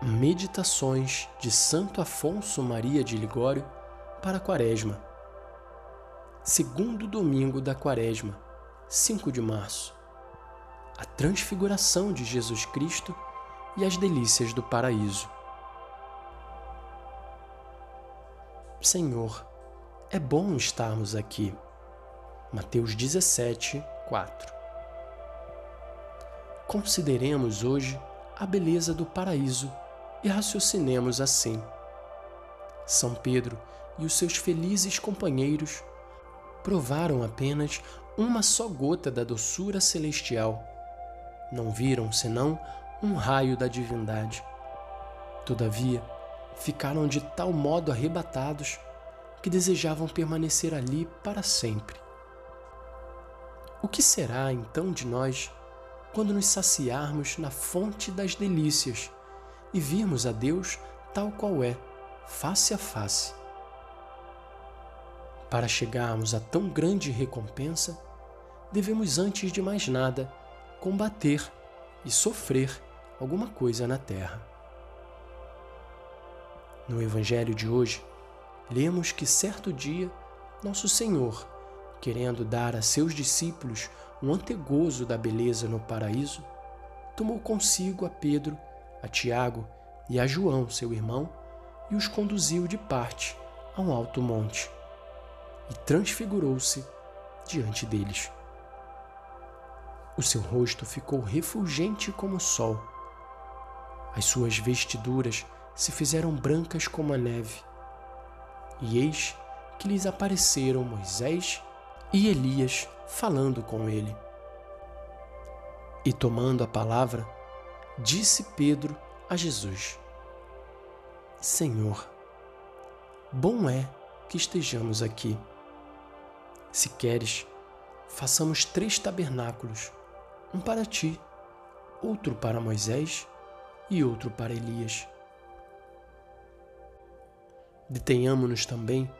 Meditações de Santo Afonso Maria de Ligório para a Quaresma. Segundo domingo da Quaresma, 5 de março. A transfiguração de Jesus Cristo e as delícias do paraíso. Senhor, é bom estarmos aqui. Mateus 17, 4. Consideremos hoje a beleza do paraíso e raciocinemos assim. São Pedro e os seus felizes companheiros provaram apenas uma só gota da doçura celestial. Não viram senão um raio da divindade. Todavia, ficaram de tal modo arrebatados que desejavam permanecer ali para sempre. O que será então de nós quando nos saciarmos na fonte das delícias e virmos a Deus tal qual é, face a face. Para chegarmos a tão grande recompensa, devemos antes de mais nada combater e sofrer alguma coisa na terra. No Evangelho de hoje, lemos que certo dia Nosso Senhor, querendo dar a seus discípulos um antegozo da beleza no paraíso, tomou consigo a Pedro a Tiago e a João, seu irmão, e os conduziu de parte a um alto monte, e transfigurou-se diante deles. O seu rosto ficou refulgente como o sol. As suas vestiduras se fizeram brancas como a neve. E eis que lhes apareceram Moisés e Elias falando com ele. E tomando a palavra, disse Pedro a Jesus: Senhor, bom é que estejamos aqui. Se queres, façamos três tabernáculos: um para ti, outro para Moisés e outro para Elias. Detenhamo-nos também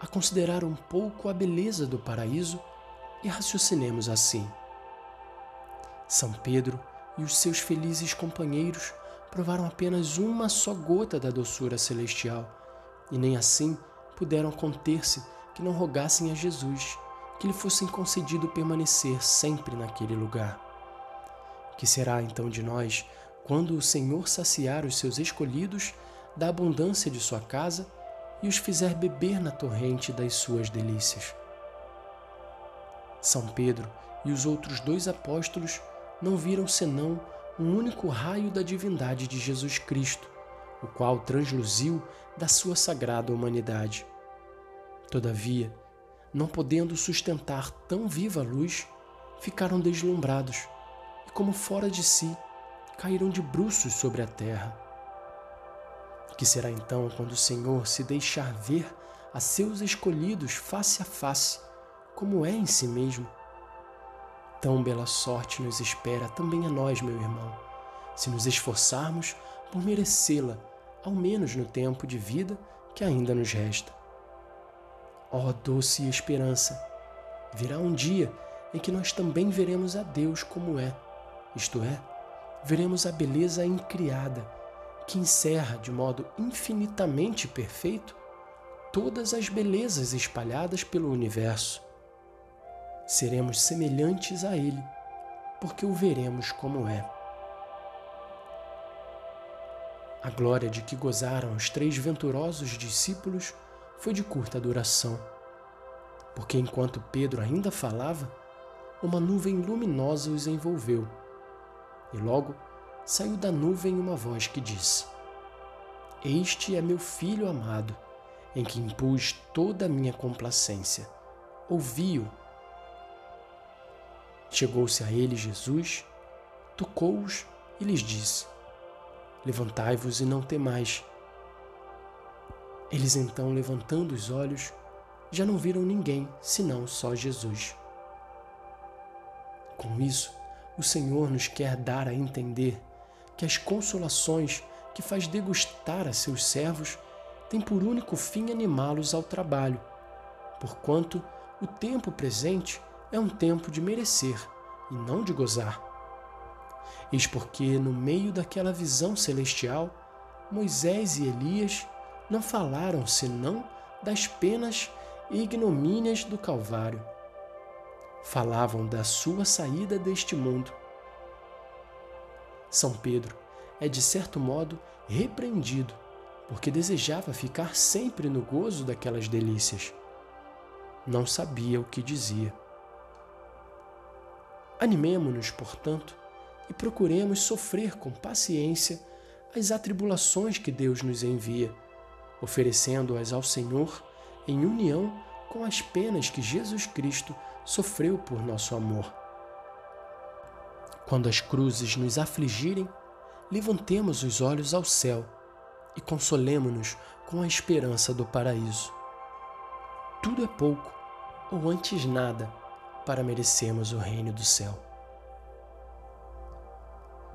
a considerar um pouco a beleza do paraíso e raciocinemos assim. São Pedro e os seus felizes companheiros provaram apenas uma só gota da doçura celestial, e nem assim puderam conter-se que não rogassem a Jesus que lhe fosse concedido permanecer sempre naquele lugar. Que será então de nós quando o Senhor saciar os seus escolhidos da abundância de sua casa e os fizer beber na torrente das suas delícias? São Pedro e os outros dois apóstolos não viram senão um único raio da divindade de Jesus Cristo, o qual transluziu da sua sagrada humanidade. Todavia, não podendo sustentar tão viva luz, ficaram deslumbrados e, como fora de si, caíram de bruços sobre a terra. Que será então quando o Senhor se deixar ver a seus escolhidos face a face, como é em si mesmo? Tão bela sorte nos espera também a nós, meu irmão, se nos esforçarmos por merecê-la, ao menos no tempo de vida que ainda nos resta. Ó oh, doce esperança! Virá um dia em que nós também veremos a Deus como é, isto é, veremos a beleza incriada que encerra de modo infinitamente perfeito todas as belezas espalhadas pelo universo seremos semelhantes a Ele, porque o veremos como é. A glória de que gozaram os três venturosos discípulos foi de curta duração, porque enquanto Pedro ainda falava, uma nuvem luminosa os envolveu, e logo saiu da nuvem uma voz que disse: Este é meu filho amado, em que impus toda a minha complacência. Ouvi-o Chegou-se a ele Jesus, tocou-os e lhes disse: Levantai-vos e não temais. Eles então, levantando os olhos, já não viram ninguém senão só Jesus. Com isso, o Senhor nos quer dar a entender que as consolações que faz degustar a seus servos têm por único fim animá-los ao trabalho, porquanto o tempo presente é um tempo de merecer e não de gozar. Eis porque, no meio daquela visão celestial, Moisés e Elias não falaram senão das penas e ignomínias do Calvário. Falavam da sua saída deste mundo. São Pedro é, de certo modo, repreendido, porque desejava ficar sempre no gozo daquelas delícias. Não sabia o que dizia. Animemo-nos, portanto, e procuremos sofrer com paciência as atribulações que Deus nos envia, oferecendo-as ao Senhor em união com as penas que Jesus Cristo sofreu por nosso amor. Quando as cruzes nos afligirem, levantemos os olhos ao céu e consolemo-nos com a esperança do paraíso. Tudo é pouco, ou antes nada, para merecermos o reino do céu.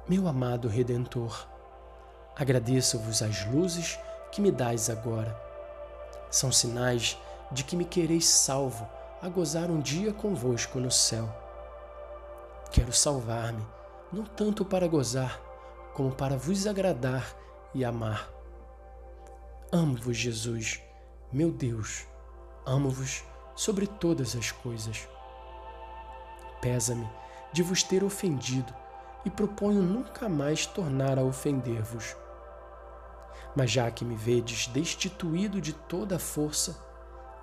Meu amado Redentor, agradeço-vos as luzes que me dais agora. São sinais de que me quereis salvo a gozar um dia convosco no céu. Quero salvar-me, não tanto para gozar, como para vos agradar e amar. Amo-vos, Jesus, meu Deus, amo-vos sobre todas as coisas. Pesa-me de vos ter ofendido e proponho nunca mais tornar a ofender-vos. Mas já que me vedes destituído de toda a força,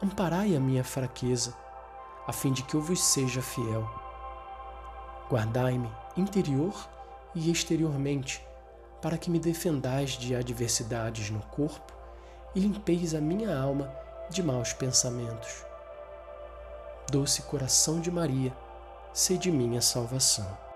amparai a minha fraqueza, a fim de que eu vos seja fiel. Guardai-me interior e exteriormente, para que me defendais de adversidades no corpo e limpeis a minha alma de maus pensamentos. Doce coração de Maria, sede minha salvação.